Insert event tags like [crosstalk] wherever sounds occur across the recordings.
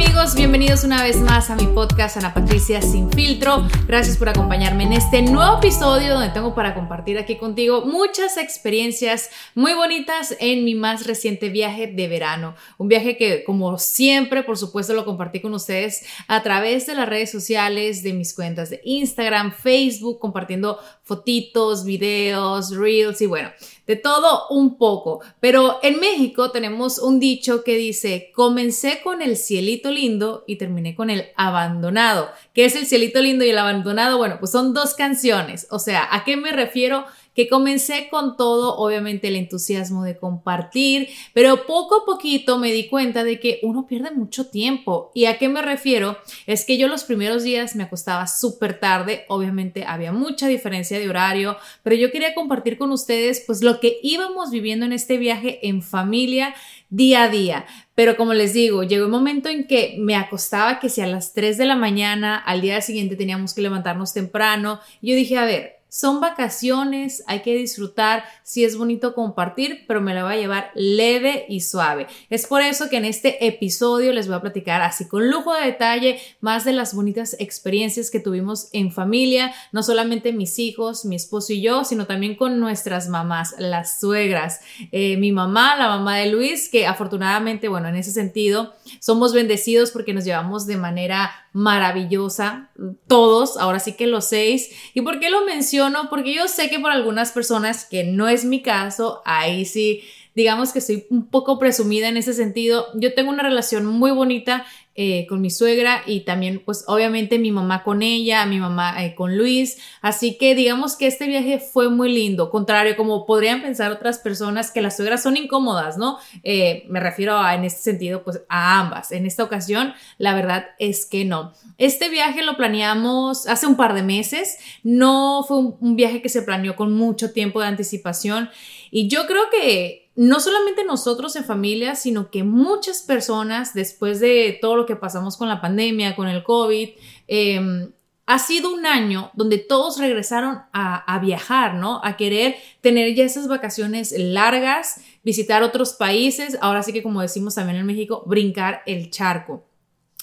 Amigos, bienvenidos una vez más a mi podcast Ana Patricia Sin Filtro. Gracias por acompañarme en este nuevo episodio donde tengo para compartir aquí contigo muchas experiencias muy bonitas en mi más reciente viaje de verano. Un viaje que como siempre, por supuesto, lo compartí con ustedes a través de las redes sociales, de mis cuentas de Instagram, Facebook, compartiendo fotitos, videos, reels y bueno, de todo un poco. Pero en México tenemos un dicho que dice, comencé con el cielito lindo y terminé con el abandonado. ¿Qué es el cielito lindo y el abandonado? Bueno, pues son dos canciones. O sea, ¿a qué me refiero? Que comencé con todo, obviamente el entusiasmo de compartir, pero poco a poquito me di cuenta de que uno pierde mucho tiempo. ¿Y a qué me refiero? Es que yo los primeros días me acostaba súper tarde, obviamente había mucha diferencia de horario, pero yo quería compartir con ustedes pues lo que íbamos viviendo en este viaje en familia día a día. Pero como les digo, llegó un momento en que me acostaba que si a las 3 de la mañana, al día siguiente teníamos que levantarnos temprano, yo dije, a ver, son vacaciones, hay que disfrutar, sí es bonito compartir, pero me la voy a llevar leve y suave. Es por eso que en este episodio les voy a platicar así con lujo de detalle más de las bonitas experiencias que tuvimos en familia, no solamente mis hijos, mi esposo y yo, sino también con nuestras mamás, las suegras. Eh, mi mamá, la mamá de Luis, que afortunadamente, bueno, en ese sentido, somos bendecidos porque nos llevamos de manera maravillosa, todos, ahora sí que los seis. ¿Y por qué lo menciono? Porque yo sé que por algunas personas, que no es mi caso, ahí sí, digamos que estoy un poco presumida en ese sentido. Yo tengo una relación muy bonita eh, con mi suegra y también pues obviamente mi mamá con ella, mi mamá eh, con Luis. Así que digamos que este viaje fue muy lindo, contrario como podrían pensar otras personas que las suegras son incómodas, ¿no? Eh, me refiero a, en este sentido pues a ambas. En esta ocasión la verdad es que no. Este viaje lo planeamos hace un par de meses, no fue un viaje que se planeó con mucho tiempo de anticipación y yo creo que no solamente nosotros en familia, sino que muchas personas, después de todo lo que pasamos con la pandemia, con el COVID, em, ha sido un año donde todos regresaron a, viajar, ¿no? A querer tener ya esas vacaciones largas, visitar otros países, ahora sí que como decimos también en México, brincar el charco.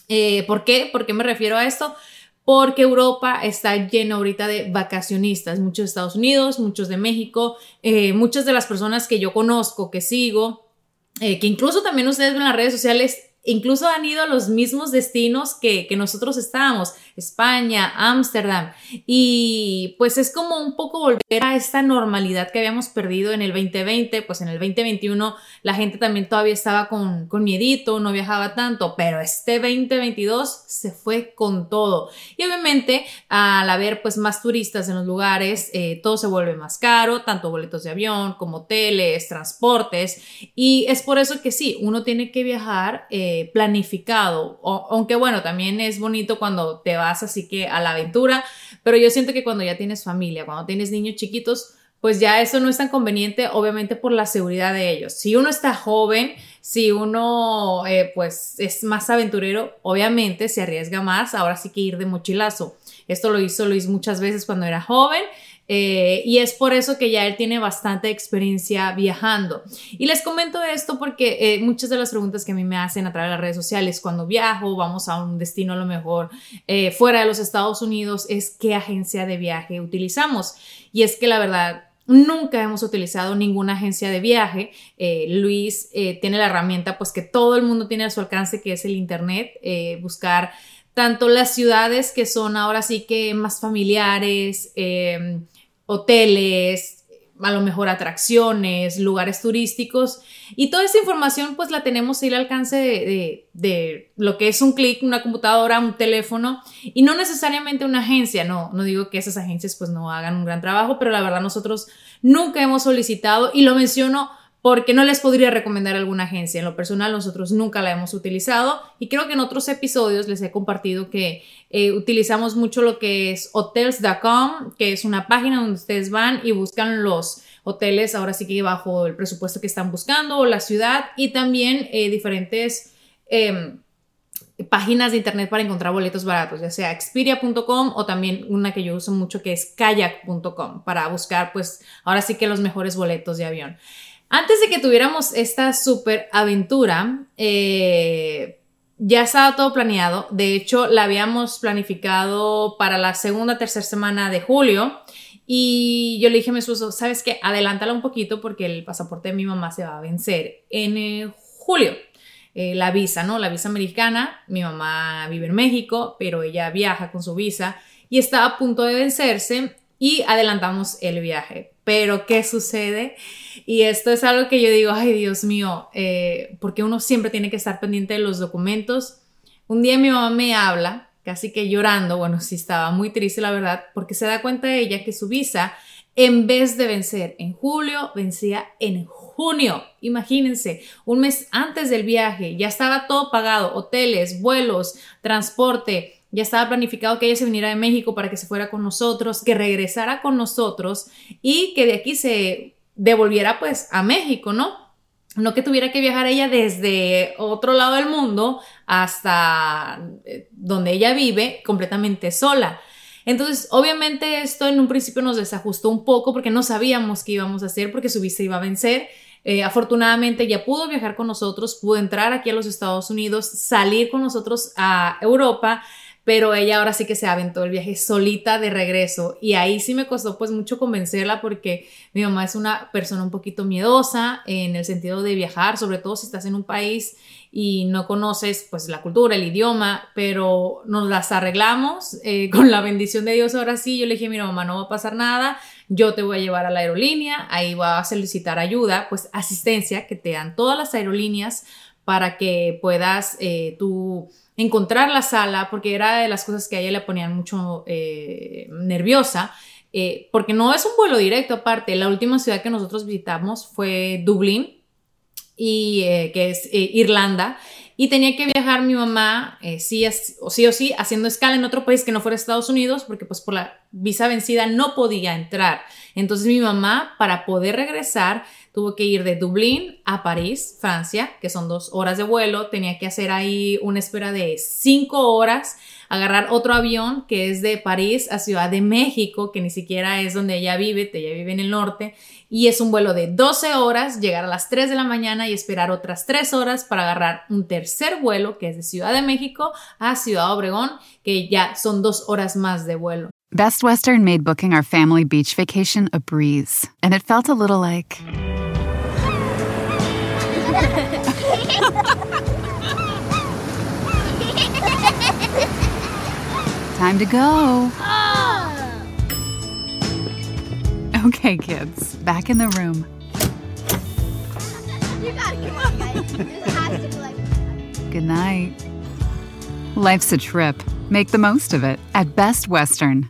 Eh, ¿Por qué? ¿Por qué me refiero a esto? Porque Europa está lleno ahorita de vacacionistas, muchos de Estados Unidos, muchos de México, eh, muchas de las personas que yo conozco, que sigo, eh, que incluso también ustedes ven en las redes sociales, incluso han ido a los mismos destinos que, que nosotros estábamos. España, Ámsterdam. Y pues es como un poco volver a esta normalidad que habíamos perdido en el 2020, pues en el 2021 la gente también todavía estaba con, con miedito, no viajaba tanto, pero este 2022 se fue con todo. Y obviamente al haber pues más turistas en los lugares, eh, todo se vuelve más caro, tanto boletos de avión como hoteles, transportes. Y es por eso que sí, uno tiene que viajar eh, planificado, aunque bueno, también es bonito cuando te va así que a la aventura, pero yo siento que cuando ya tienes familia, cuando tienes niños chiquitos, pues ya eso no es tan conveniente, obviamente por la seguridad de ellos. Si uno está joven, si uno eh, pues es más aventurero, obviamente se arriesga más, ahora sí que ir de mochilazo. Esto lo hizo Luis muchas veces cuando era joven eh, y es por eso que ya él tiene bastante experiencia viajando. Y les comento esto porque eh, muchas de las preguntas que a mí me hacen a través de las redes sociales cuando viajo, vamos a un destino a lo mejor fuera de los Estados Unidos, es qué agencia de viaje utilizamos. Y es que la verdad, Nunca hemos utilizado ninguna agencia de viaje. Eh, Luis eh, tiene la herramienta pues que todo el mundo tiene a su alcance, que es el Internet, eh, buscar tanto las ciudades que son ahora sí que más familiares, hoteles, a lo mejor atracciones, lugares turísticos y toda esa información pues la tenemos ahí al alcance de, de, lo que es un clic, una computadora, un teléfono y no necesariamente una agencia, no, no digo que esas agencias pues no hagan un gran trabajo, pero la verdad nosotros nunca hemos solicitado y lo menciono porque no les podría recomendar alguna agencia. En lo personal, nosotros nunca la hemos utilizado y creo que en otros episodios les he compartido que eh, utilizamos mucho lo que es hotels.com, que es una página donde ustedes van y buscan los hoteles, ahora sí que bajo el presupuesto que están buscando o la ciudad y también eh, diferentes... Em, páginas de internet para encontrar boletos baratos, ya sea expedia.com o también una que yo uso mucho que es kayak.com para buscar pues ahora sí que los mejores boletos de avión. Antes de que tuviéramos esta super aventura, eh, ya estaba todo planeado. De hecho, la habíamos planificado para la segunda, tercera semana de julio. Y yo le dije a mi esposo, ¿sabes qué? Adelántala un poquito porque el pasaporte de mi mamá se va a vencer en eh, julio. Eh, la visa, ¿no? La visa americana. Mi mamá vive en México, pero ella viaja con su visa y está a punto de vencerse y adelantamos el viaje. Pero, ¿qué sucede? Y esto es algo que yo digo, ay Dios mío, eh, porque uno siempre tiene que estar pendiente de los documentos. Un día mi mamá me habla, casi que llorando, bueno, sí estaba muy triste la verdad, porque se da cuenta de ella que su visa, en vez de vencer en julio, vencía en junio. Imagínense, un mes antes del viaje, ya estaba todo pagado, hoteles, vuelos, transporte, ya estaba planificado que ella se viniera de México para que se fuera con nosotros, que regresara con nosotros y que de aquí se devolviera pues a México, ¿no? No que tuviera que viajar ella desde otro lado del mundo hasta eh, donde ella vive completamente sola. Entonces, obviamente esto en un principio nos desajustó un poco porque no sabíamos qué íbamos a hacer porque su visa iba a vencer. Eh, afortunadamente ya pudo viajar con nosotros, pudo entrar aquí a los Estados Unidos, salir con nosotros a Europa pero ella ahora sí que se aventó el viaje solita de regreso. Y ahí sí me costó pues mucho convencerla porque mi mamá es una persona un poquito miedosa en el sentido de viajar, sobre todo si estás en un país y no conoces pues la cultura, el idioma, pero nos las arreglamos eh, [laughs] con la bendición de Dios. Ahora sí, yo le dije, mira mamá, no va a pasar nada, yo te voy a llevar a la aerolínea, ahí va a solicitar ayuda, pues asistencia que te dan todas las aerolíneas para que puedas eh, tú encontrar la sala, porque era de las cosas que a ella le ponían mucho eh, nerviosa, eh, porque no es un vuelo directo aparte. La última ciudad que nosotros visitamos fue Dublín, y, eh, que es Irlanda, y tenía que viajar mi mamá, sí, o sí o sí, haciendo escala en otro país que no fuera Estados Unidos, porque pues por la visa vencida no podía entrar. Entonces mi mamá, para poder regresar, tuvo que ir de Dublín a París, Francia, que son dos horas de vuelo, tenía que hacer ahí una espera de cinco horas, agarrar otro avión que es de París a Ciudad de México, que ni siquiera es donde ella vive, ella vive en el norte, y es un vuelo de 12 horas, llegar a las 3 de la mañana y esperar otras 3 horas para agarrar un tercer vuelo que es de Ciudad de México a Ciudad Obregón, que ya son dos horas más de vuelo. Best Western made booking our family beach vacation a breeze, and it felt a little like... [laughs] Time to go. Oh. Okay, kids, back in the room. You gotta come on, guys. This has to be like. Good night. Life's a trip. Make the most of it at Best Western.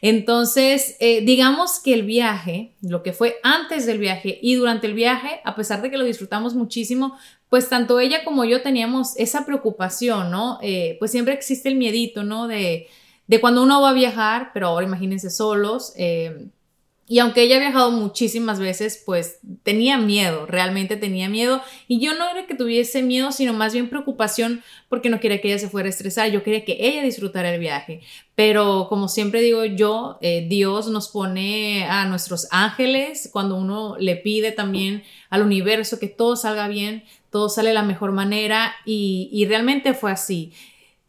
Entonces, eh, digamos que el viaje, lo que fue antes del viaje y durante el viaje, a pesar de que lo disfrutamos muchísimo, pues tanto ella como yo teníamos esa preocupación, ¿no? Eh, pues siempre existe el miedito, ¿no? De, de cuando uno va a viajar, pero ahora imagínense solos. Eh, y aunque ella ha viajado muchísimas veces, pues tenía miedo, realmente tenía miedo. Y yo no era que tuviese miedo, sino más bien preocupación porque no quería que ella se fuera a estresar, yo quería que ella disfrutara el viaje. Pero como siempre digo yo, eh, Dios nos pone a nuestros ángeles cuando uno le pide también al universo que todo salga bien, todo sale de la mejor manera y, y realmente fue así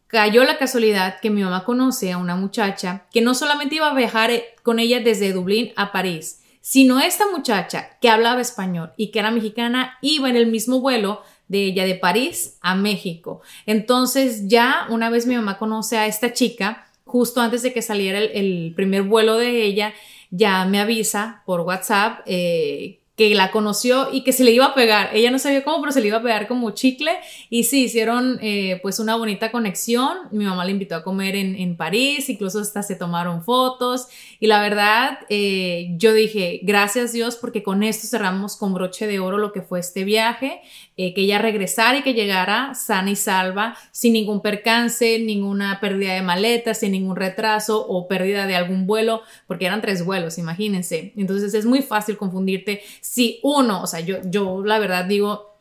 cayó la casualidad que mi mamá conoce a una muchacha que no solamente iba a viajar eh, con ella desde Dublín a París, sino esta muchacha que hablaba español y que era mexicana iba en el mismo vuelo de ella de París a México. Entonces ya una vez mi mamá conoce a esta chica, justo antes de que saliera el, primer vuelo de ella, ya me avisa por WhatsApp eh, que la conoció y que se le iba a pegar. Ella no sabía cómo, pero se le iba a pegar como chicle. Y sí, hicieron eh, pues una bonita conexión. Mi mamá la invitó a comer en, en París, incluso hasta se tomaron fotos. Y la verdad, eh, yo dije, gracias Dios, porque con esto cerramos con broche de oro lo que fue este viaje. Eh, que ella regresara y que llegara sana y salva, sin ningún percance, ninguna pérdida de maletas, sin ningún retraso o pérdida de algún vuelo, porque eran tres vuelos, imagínense. Entonces es muy fácil confundirte si uno, o sea, yo, yo la verdad digo,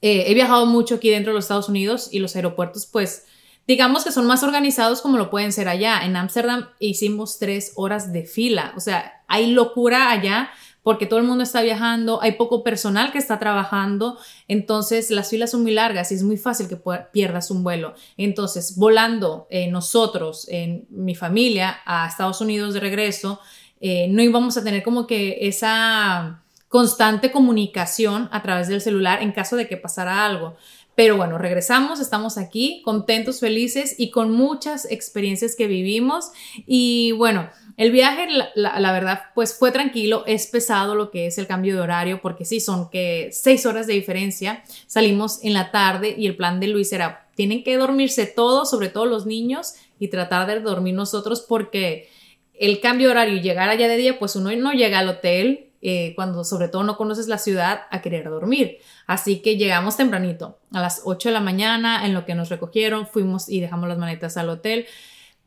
eh, he viajado mucho aquí dentro de los Estados Unidos y los aeropuertos, pues, digamos que son más organizados como lo pueden ser allá. En Ámsterdam hicimos tres horas de fila, o sea, hay locura allá porque todo el mundo está viajando, hay poco personal que está trabajando, entonces las filas son muy largas y es muy fácil que pierdas un vuelo. Entonces, volando eh, nosotros, en mi familia, a Estados Unidos de regreso, eh, no íbamos a tener como que esa constante comunicación a través del celular en caso de que pasara algo. Pero bueno, regresamos, estamos aquí contentos, felices y con muchas experiencias que vivimos. Y bueno, el viaje, la, verdad, pues fue tranquilo, es pesado lo que es el cambio de horario, porque sí, son que seis horas de diferencia. Salimos en la tarde y el plan de Luis era, tienen que dormirse todos, sobre todo los niños, y tratar de dormir nosotros porque el cambio de horario y llegar allá de día, pues uno no llega al hotel, eh, cuando sobre todo no conoces la ciudad, a querer dormir. Así que llegamos tempranito, a las 8 de la mañana, en lo que nos recogieron, fuimos y dejamos las maletas al hotel,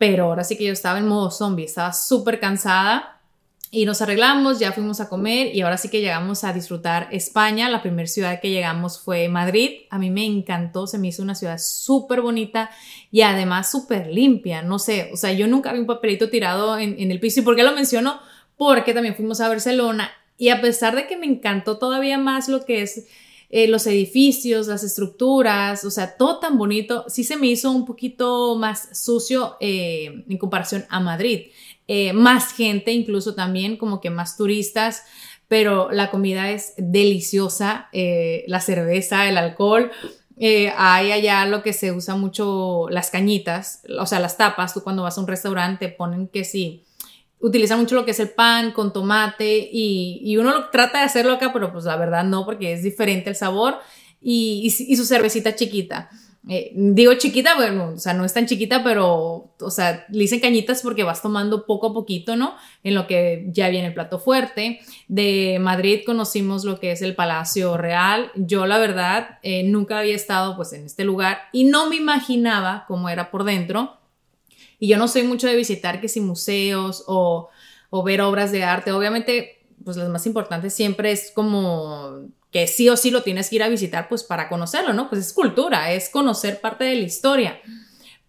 pero ahora sí que yo estaba en modo zombie, estaba súper cansada. Y nos arreglamos, ya fuimos a comer y ahora sí que llegamos a disfrutar España. La primera ciudad que llegamos fue Madrid. A mí me encantó, se me hizo una ciudad súper bonita y además súper limpia. No sé, o sea, yo nunca vi un papelito tirado en, en el piso. ¿Y por qué lo menciono? Porque también fuimos a Barcelona y a pesar de que me encantó todavía más lo que es eh, los edificios, las estructuras, o sea, todo tan bonito, sí se me hizo un poquito más sucio eh, en comparación a Madrid. Eh, más gente, incluso también como que más turistas, pero la comida es deliciosa, la cerveza, el alcohol. hay allá lo que se usa mucho, las cañitas, o sea, las tapas. Tú cuando vas a un restaurante ponen que sí utiliza mucho lo que es el pan con tomate y, uno lo, trata de hacerlo acá, pero pues la verdad no, porque es diferente el sabor y, su cervecita chiquita. Eh, digo chiquita, bueno, o sea, no es tan chiquita, pero, o sea, le dicen cañitas porque vas tomando poco a poquito, ¿no? En lo que ya viene el plato fuerte. De Madrid conocimos lo que es el Palacio Real. Yo, la verdad, eh, nunca había estado pues en este lugar y no me imaginaba cómo era por dentro. Y yo no soy mucho de visitar que si museos o, o ver obras de arte. Obviamente, pues las más importantes siempre es como que sí o sí lo tienes que ir a visitar pues para conocerlo, ¿no? Pues es cultura, es conocer parte de la historia.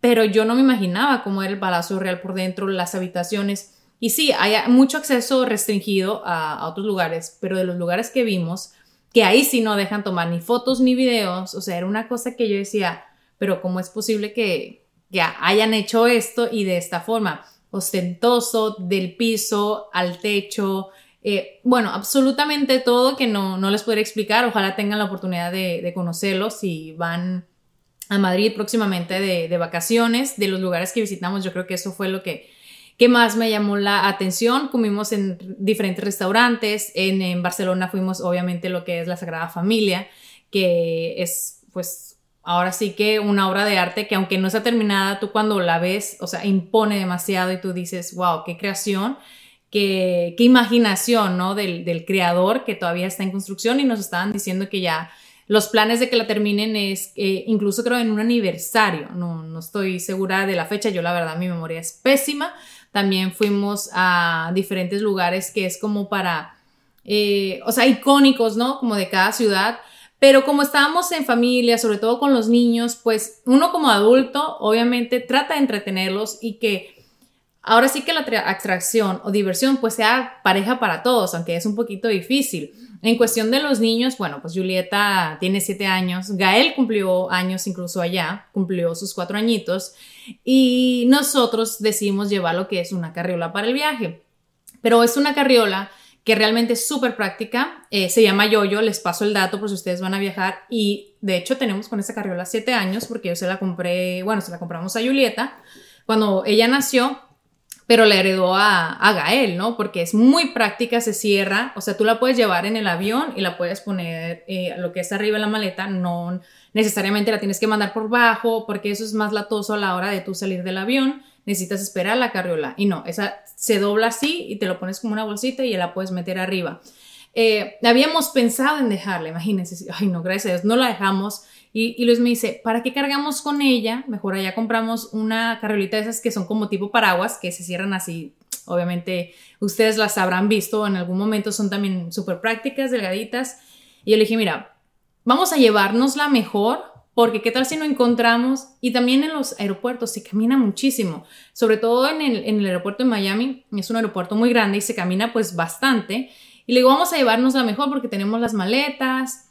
Pero yo no me imaginaba cómo era el Palacio Real por dentro, las habitaciones. Y sí, hay mucho acceso restringido a, a otros lugares, pero de los lugares que vimos, que ahí sí no dejan tomar ni fotos ni videos, o sea, era una cosa que yo decía, pero ¿cómo es posible que, ya hayan hecho esto y de esta forma, ostentoso, del piso al techo, eh, bueno, absolutamente todo que no, no, les podría explicar. Ojalá tengan la oportunidad de, de conocerlos si van a Madrid próximamente de, de, vacaciones, de los lugares que visitamos. Yo creo que eso fue lo que, que más me llamó la atención. Comimos en diferentes restaurantes. En, en Barcelona fuimos obviamente lo que es la Sagrada Familia, que es pues ahora sí que una obra de arte que aunque no está terminada, tú cuando la ves, o sea, impone demasiado y tú dices, wow, qué creación, qué, imaginación, ¿no? Del, del, creador que todavía está en construcción y nos estaban diciendo que ya los planes de que la terminen es eh, incluso creo en un aniversario, no, no estoy segura de la fecha, yo la verdad mi memoria es pésima. También fuimos a diferentes lugares que es como para, eh, o sea, icónicos, ¿no? Como de cada ciudad. Pero como estábamos en familia, sobre todo con los niños, pues uno como adulto obviamente trata de entretenerlos y que ahora sí que la atracción o diversión pues sea pareja para todos, aunque es un poquito difícil. En cuestión de los niños, bueno, pues Julieta tiene siete años, Gael cumplió años incluso allá, cumplió sus cuatro añitos y nosotros decidimos llevar lo que es una carriola para el viaje. Pero es una carriola que realmente es súper práctica, eh, se llama Yoyo, les paso el dato por si ustedes van a viajar y de hecho tenemos con esta carriola siete años porque yo se la compré, bueno, se la compramos a Julieta cuando ella nació pero le heredó a, Gael, ¿no? Porque es muy práctica, se cierra, o sea, tú la puedes llevar en el avión y la puedes poner eh, lo que es arriba en la maleta, no necesariamente la tienes que mandar por bajo, porque eso es más latoso a la hora de tú salir del avión, necesitas esperar la carriola, y no, esa se dobla así y te lo pones como una bolsita y la puedes meter arriba. Eh, habíamos pensado en dejarla, imagínense, ay no, gracias a Dios, no la dejamos, y, Luis me dice, ¿para qué cargamos con ella? Mejor allá compramos una carriolita de esas que son como tipo paraguas, que se cierran así. Obviamente ustedes las habrán visto en algún momento, son también súper prácticas, delgaditas. Y yo le dije, mira, vamos a llevárnosla mejor, porque qué tal si no encontramos, y también en los aeropuertos se camina muchísimo, sobre todo en el, aeropuerto de Miami, es un aeropuerto muy grande y se camina pues bastante. Y le vamos a llevárnosla mejor porque tenemos las maletas,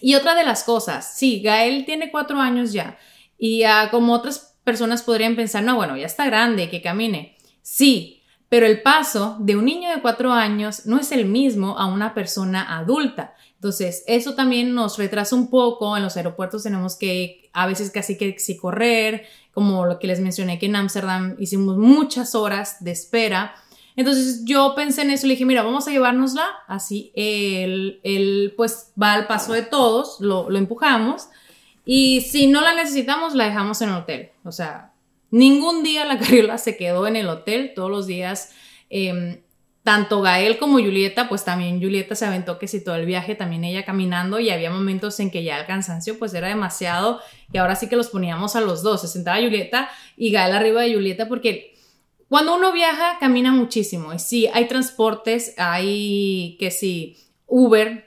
y otra de las cosas, sí, Gael tiene cuatro años ya y como otras personas podrían pensar, no, bueno, ya está grande, que camine. Sí, pero el paso de un niño de cuatro años no es el mismo a una persona adulta. Entonces, eso también nos retrasa un poco. En los aeropuertos tenemos que a veces casi que sí correr, como lo que les mencioné que en Ámsterdam hicimos muchas horas de espera entonces yo pensé en eso le dije, mira, vamos a llevárnosla, así él, pues va al paso de todos, lo, empujamos y si no la necesitamos la dejamos en el hotel. O sea, ningún día la [laughs] carriola se quedó en el hotel, todos los días, em, tanto Gael como Julieta, pues también Julieta se aventó que si todo el viaje, también ella caminando y había momentos en que ya el cansancio pues era demasiado y ahora sí que los poníamos a los dos, se sentaba Julieta y Gael arriba de Julieta porque cuando uno viaja, camina muchísimo. Y sí, hay transportes, hay que sí, Uber,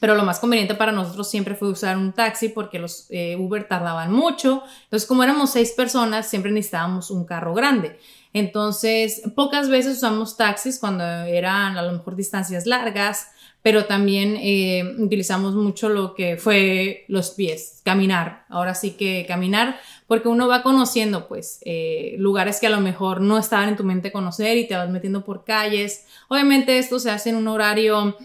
pero lo más conveniente para nosotros siempre fue usar un taxi porque los eh, Uber tardaban mucho. Entonces, como éramos seis personas, siempre necesitábamos un carro grande. Entonces, pocas veces usamos taxis cuando eran a lo mejor distancias largas, pero también eh, utilizamos mucho lo que fue los pies, caminar. Ahora sí que caminar porque uno va conociendo pues eh, lugares que a lo mejor no estaban en tu mente conocer y te vas metiendo por calles. Obviamente esto se hace en un horario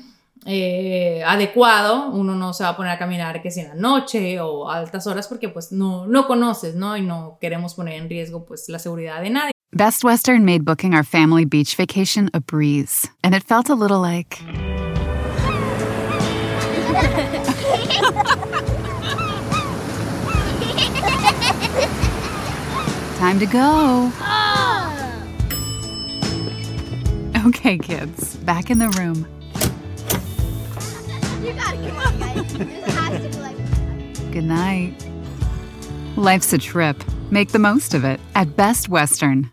eh, adecuado, uno no se va a poner a caminar que sea en la noche o a altas horas porque pues no, no conoces, ¿no? Y no queremos poner en riesgo pues la seguridad de nadie. Best Western made booking our family beach vacation a breeze, and it felt a little like... [laughs] Time to go. Okay, kids, back in the room. You gotta come on, guys. This has to be like. Good night. Life's a trip. Make the most of it at Best Western.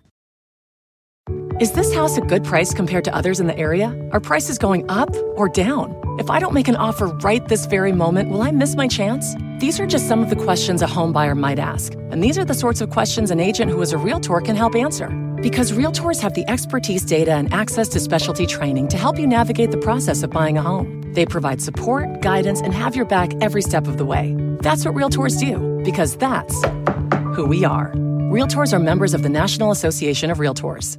Is this house a good price compared to others in the area? Are prices going up or down? If I don't make an offer right this very moment, will I miss my chance? These are just some of the questions a home buyer might ask. And these are the sorts of questions an agent who is a realtor can help answer. Because realtors have the expertise, data, and access to specialty training to help you navigate the process of buying a home. They provide support, guidance, and have your back every step of the way. That's what realtors do, because that's who we are. Realtors are members of the National Association of Realtors.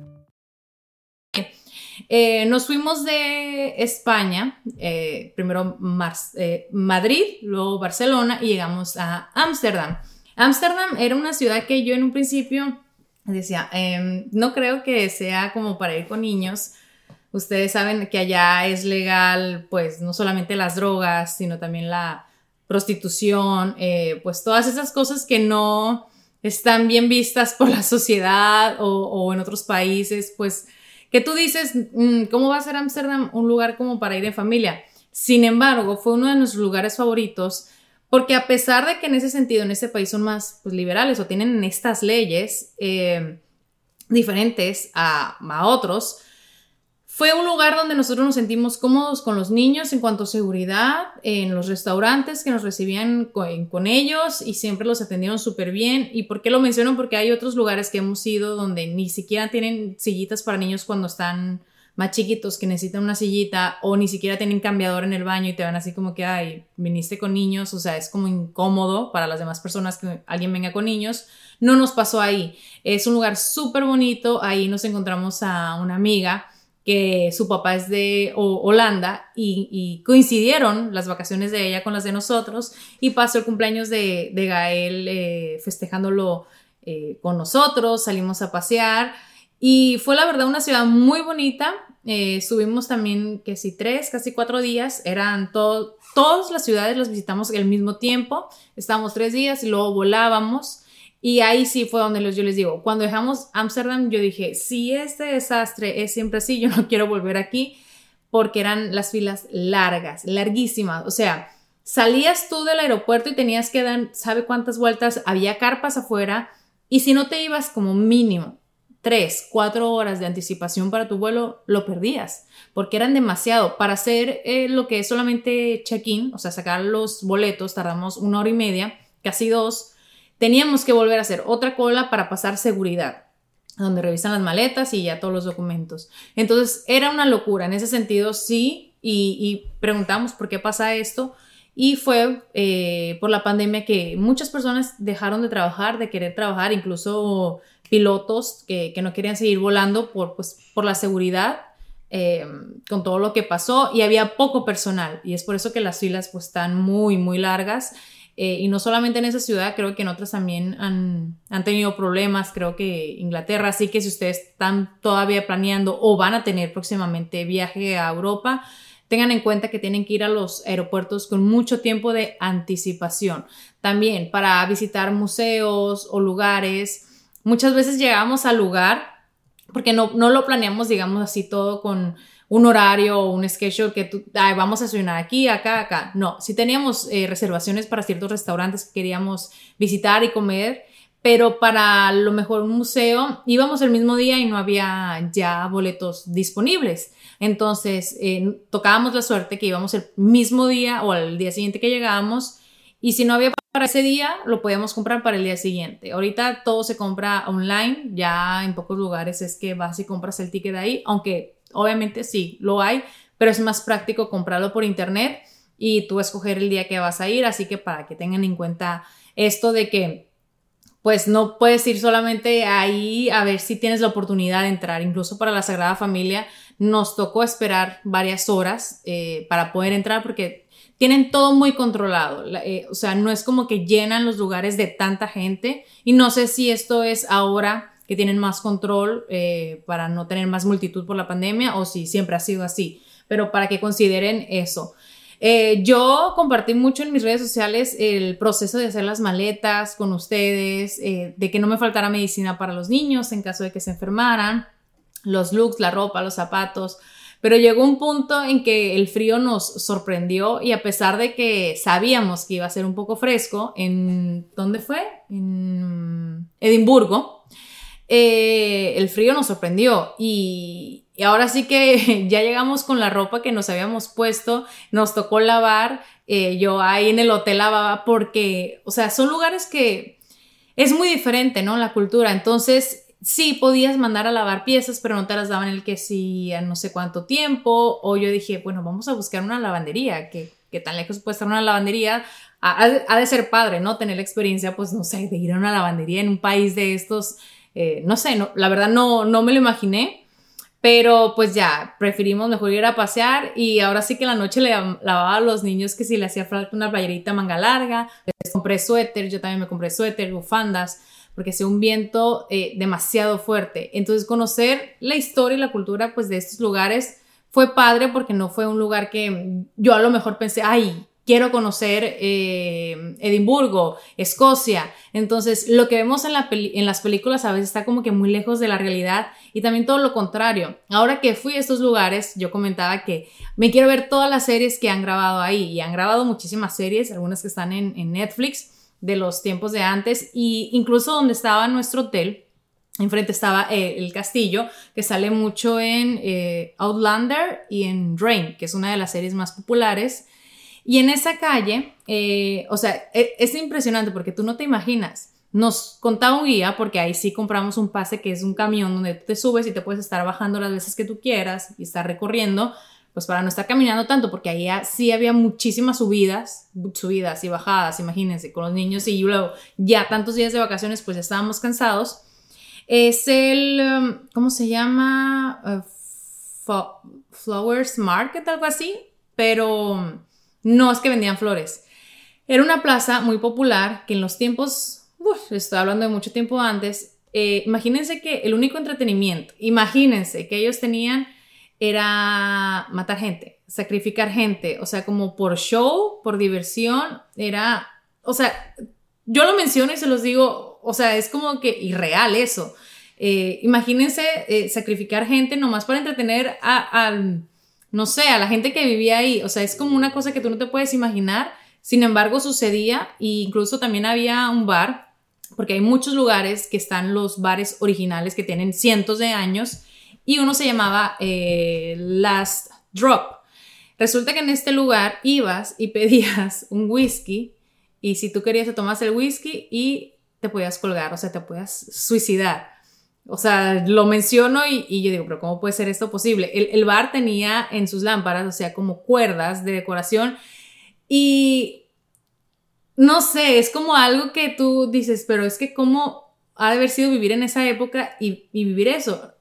Eh, nos fuimos de España, eh, primero eh, Madrid, luego Barcelona y llegamos a Ámsterdam. Ámsterdam era una ciudad que yo en un principio decía, em, no creo que sea como para ir con niños. Ustedes saben que allá es legal, pues no solamente las drogas, sino también la prostitución, pues todas esas cosas que no están bien vistas por la sociedad o, en otros países, pues que tú dices, mm, ¿cómo va a ser Ámsterdam un lugar como para ir en familia? Sin embargo, fue uno de nuestros lugares favoritos Porque a pesar de que en ese sentido, en ese país son más pues, liberales o tienen estas leyes eh, diferentes a otros, fue un lugar donde nosotros nos sentimos cómodos con los niños en cuanto a seguridad, en los restaurantes que nos recibían con, ellos y siempre los atendieron súper bien. ¿Y por qué lo menciono? Porque hay otros lugares que hemos ido donde ni siquiera tienen sillitas para niños cuando están más chiquitos que necesitan una sillita o ni siquiera tienen cambiador en el baño y te van así como que, ay, viniste con niños, o sea, es como incómodo para las demás personas que alguien venga con niños. No nos pasó ahí. Es un lugar súper bonito. Ahí nos encontramos a una amiga que su papá es de Holanda y, coincidieron las vacaciones de ella con las de nosotros y pasó el cumpleaños de, Gael eh, festejándolo eh, con nosotros, salimos a pasear y fue la verdad una ciudad muy bonita. Eh, estuvimos también, que si tres, casi cuatro días, eran todo, todas las ciudades las visitamos al mismo tiempo, estábamos tres días y luego volábamos. Y ahí sí fue donde yo les digo, cuando dejamos Ámsterdam, yo dije, si este desastre es siempre así, yo no quiero volver aquí, porque eran las filas largas, larguísimas. O sea, salías tú del aeropuerto y tenías que dar, ¿sabe cuántas vueltas? Había carpas afuera, y si no te ibas como mínimo tres, cuatro horas de anticipación para tu vuelo, lo perdías, porque eran demasiado. Para hacer eh, lo que es solamente check-in, o sea, sacar los boletos, tardamos una hora y media, casi dos teníamos que volver a hacer otra cola para pasar seguridad, donde revisan las maletas y ya todos los documentos. Entonces era una locura, en ese sentido sí, y, preguntamos por qué pasa esto. Y fue eh, por la pandemia que muchas personas dejaron de trabajar, de querer trabajar, incluso pilotos que, no querían seguir volando por, pues, por la seguridad, eh, con todo lo que pasó, y había poco personal. Y es por eso que las filas pues, están muy, muy largas. Eh, y no solamente en esa ciudad, creo que en otras también han, han, tenido problemas, creo que Inglaterra, así que si ustedes están todavía planeando o van a tener próximamente viaje a Europa, tengan en cuenta que tienen que ir a los aeropuertos con mucho tiempo de anticipación. También para visitar museos o lugares, muchas veces llegamos al lugar porque no, no lo planeamos, digamos así, todo con un horario o un schedule que tú, vamos a desayunar aquí, acá, acá. No, si teníamos eh, reservaciones para ciertos restaurantes que queríamos visitar y comer, pero para lo mejor un museo íbamos el mismo día y no había ya boletos disponibles. Entonces, eh, tocábamos la suerte que íbamos el mismo día o al día siguiente que llegábamos y si no había para ese día, lo podíamos comprar para el día siguiente. Ahorita todo se compra online, ya en pocos lugares es que vas y compras el ticket ahí, aunque Obviamente sí, lo hay, pero es más práctico comprarlo por internet y tú escoger el día que vas a ir, así que para que tengan en cuenta esto de que pues no puedes ir solamente ahí a ver si tienes la oportunidad de entrar. Incluso para la Sagrada Familia nos tocó esperar varias horas eh, para poder entrar porque tienen todo muy controlado. Eh, o sea, no es como que llenan los lugares de tanta gente y no sé si esto es ahora que tienen más control eh, para no tener más multitud por la pandemia o si siempre ha sido así, pero para que consideren eso. Eh, yo compartí mucho en mis redes sociales el proceso de hacer las maletas con ustedes, eh, de que no me faltara medicina para los niños en caso de que se enfermaran, los looks, la ropa, los zapatos. Pero llegó un punto en que el frío nos sorprendió y a pesar de que sabíamos que iba a ser un poco fresco, en ¿dónde fue? En Edimburgo, eh, el frío nos sorprendió y, ahora sí que [laughs] ya llegamos con la ropa que nos habíamos puesto, nos tocó lavar, eh, yo ahí en el hotel lavaba porque, o sea, son lugares que es muy diferente, ¿no? La cultura, entonces sí podías mandar a lavar piezas, pero no te las daban el que sí a no sé cuánto tiempo, o yo dije, bueno, vamos a buscar una lavandería, que, que tan lejos puede estar una lavandería, ha, ha, de ser padre, ¿no? Tener la experiencia, pues, no sé, de ir a una lavandería en un país de estos eh, no sé, no, la verdad no, no me lo imaginé, pero pues ya, preferimos mejor ir a pasear y ahora sí que la noche le lavaba a los niños que si le hacía falta una playerita manga larga, les compré suéter, yo también me compré suéter, bufandas, porque hacía un viento eh, demasiado fuerte. Entonces conocer la historia y la cultura pues de estos lugares fue padre porque no fue un lugar que yo a lo mejor pensé, ay, quiero conocer eh, Edimburgo, Escocia. Entonces, lo que vemos en, en las películas a veces está como que muy lejos de la realidad y también todo lo contrario. Ahora que fui a estos lugares, yo comentaba que me quiero ver todas las series que han grabado ahí y han grabado muchísimas series, algunas que están en, en Netflix de los tiempos de antes y incluso donde estaba nuestro hotel Enfrente estaba eh, el castillo, que sale mucho en eh, Outlander y en Drain, que es una de las series más populares. Y en esa calle, eh, o sea, e, es, impresionante porque tú no te imaginas. Nos contaba un guía, porque ahí sí compramos un pase que es un camión donde te subes y te puedes estar bajando las veces que tú quieras y estar recorriendo, pues para no estar caminando tanto, porque ahí sí había muchísimas subidas, subidas y bajadas, imagínense, con los niños y luego ya tantos días de vacaciones, pues ya estábamos cansados. Es el, um, ¿cómo se llama? Uh, Flowers Market, algo así, pero um, no es que vendían flores. Era una plaza muy popular que en los tiempos, estoy hablando de mucho tiempo antes, eh, imagínense que el único entretenimiento, imagínense que ellos tenían era matar gente, sacrificar gente, o sea, como por show, por diversión, era, o sea, yo lo menciono y se los digo, o sea, es como que irreal eso. Eh, imagínense eh, sacrificar gente nomás para entretener a, no sé, a la gente que vivía ahí. O sea, es como una cosa que tú no te puedes imaginar. Sin embargo, sucedía e incluso también había un bar, porque hay muchos lugares que están los bares originales que tienen cientos de años y uno se llamaba eh, Last Drop. Resulta que en este lugar ibas y [laughs] pedías un whisky y si tú querías te tomas el whisky y te podías colgar, o sea, te podías suicidar. O sea, lo menciono y, yo digo, pero ¿cómo puede ser esto posible? El, bar tenía en sus lámparas, o sea, como cuerdas de decoración y no sé, es como algo que tú dices, pero es que cómo ha de haber sido vivir en esa época y, vivir eso.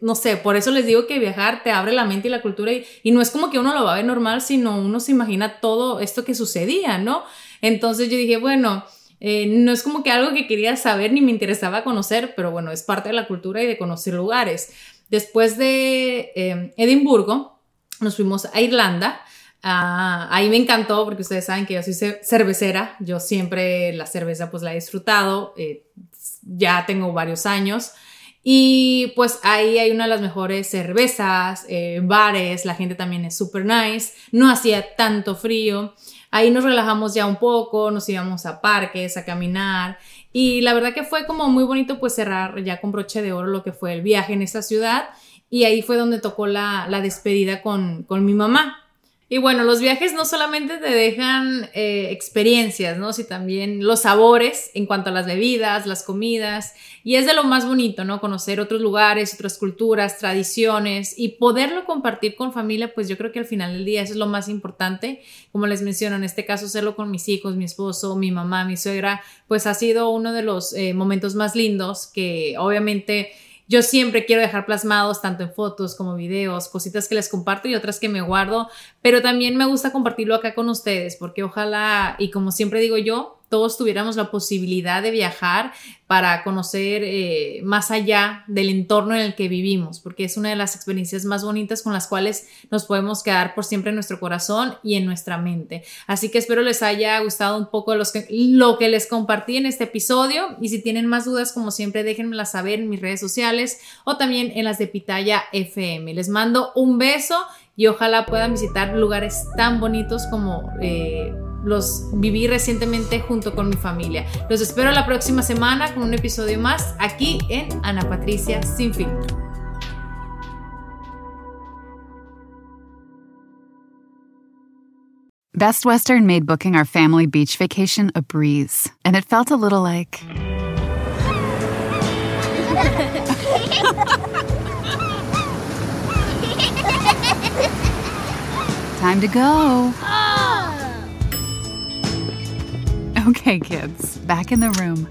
No sé, por eso les digo que viajar te abre la mente y la cultura y, y no es como que uno lo va a ver normal, sino uno se imagina todo esto que sucedía, ¿no? Entonces yo dije, bueno, eh, no es como que algo que quería saber ni me interesaba conocer, pero bueno, es parte de la cultura y de conocer lugares. Después de eh, Edimburgo, nos fuimos a Irlanda. Ah, ahí me encantó porque ustedes saben que yo soy cervecera, yo siempre la cerveza pues la he disfrutado, eh, ya tengo varios años y pues ahí hay una de las mejores cervezas, bares, la gente también es super nice, no hacía tanto frío. Ahí nos relajamos ya un poco, nos íbamos a parques, a caminar y la verdad que fue como muy bonito pues cerrar ya con broche de oro lo que fue el viaje en esta ciudad y ahí fue donde tocó la, la despedida con, con mi mamá. Y bueno, los viajes no solamente te dejan eh, experiencias, ¿no? Sino también los sabores en cuanto a las bebidas, las comidas. Y es de lo más bonito, ¿no? Conocer otros lugares, otras culturas, tradiciones y poderlo compartir con familia, pues yo creo que al final del día eso es lo más importante. Como les menciono, en este caso hacerlo con mis hijos, mi esposo, mi mamá, mi suegra, pues ha sido uno de los eh, momentos más lindos que obviamente yo siempre quiero dejar plasmados tanto en fotos como videos, cositas que les comparto y otras que me guardo, pero también me gusta compartirlo acá con ustedes porque ojalá, y como siempre digo yo, todos tuviéramos la posibilidad de viajar para conocer eh, más allá del entorno en el que vivimos, porque es una de las experiencias más bonitas con las cuales nos podemos quedar por siempre en nuestro corazón y en nuestra mente. Así que espero les haya gustado un poco lo que les compartí en este episodio y si tienen más dudas, como siempre, déjenmelas saber en mis redes sociales o también en las de Pitaya FM. Les mando un beso y ojalá puedan visitar lugares tan bonitos como... Eh, los viví recientemente junto con mi familia. Los espero la próxima semana con un episodio más aquí en Ana Patricia Sin Filtro. Best Western made booking our family beach vacation a breeze, and it felt a little like. [laughs] Time to go. Okay, kids, back in the room.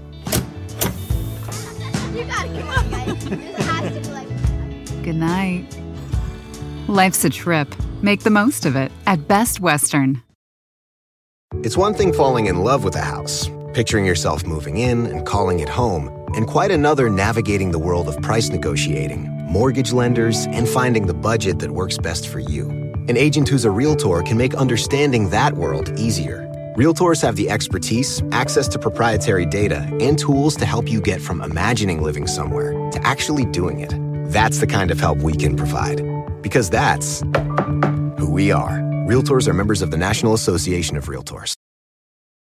You gotta come on, guys. This has to be like. Good night. Life's a trip. Make the most of it at Best Western. It's one thing falling in love with a house, picturing yourself moving in and calling it home, and quite another navigating the world of price negotiating, mortgage lenders, and finding the budget that works best for you. An agent who's a Realtor can make understanding that world easier. Realtors have the expertise, access to proprietary data, and tools to help you get from imagining living somewhere to actually doing it. That's the kind of help we can provide. Because that's who we are. Realtors are members of the National Association of Realtors.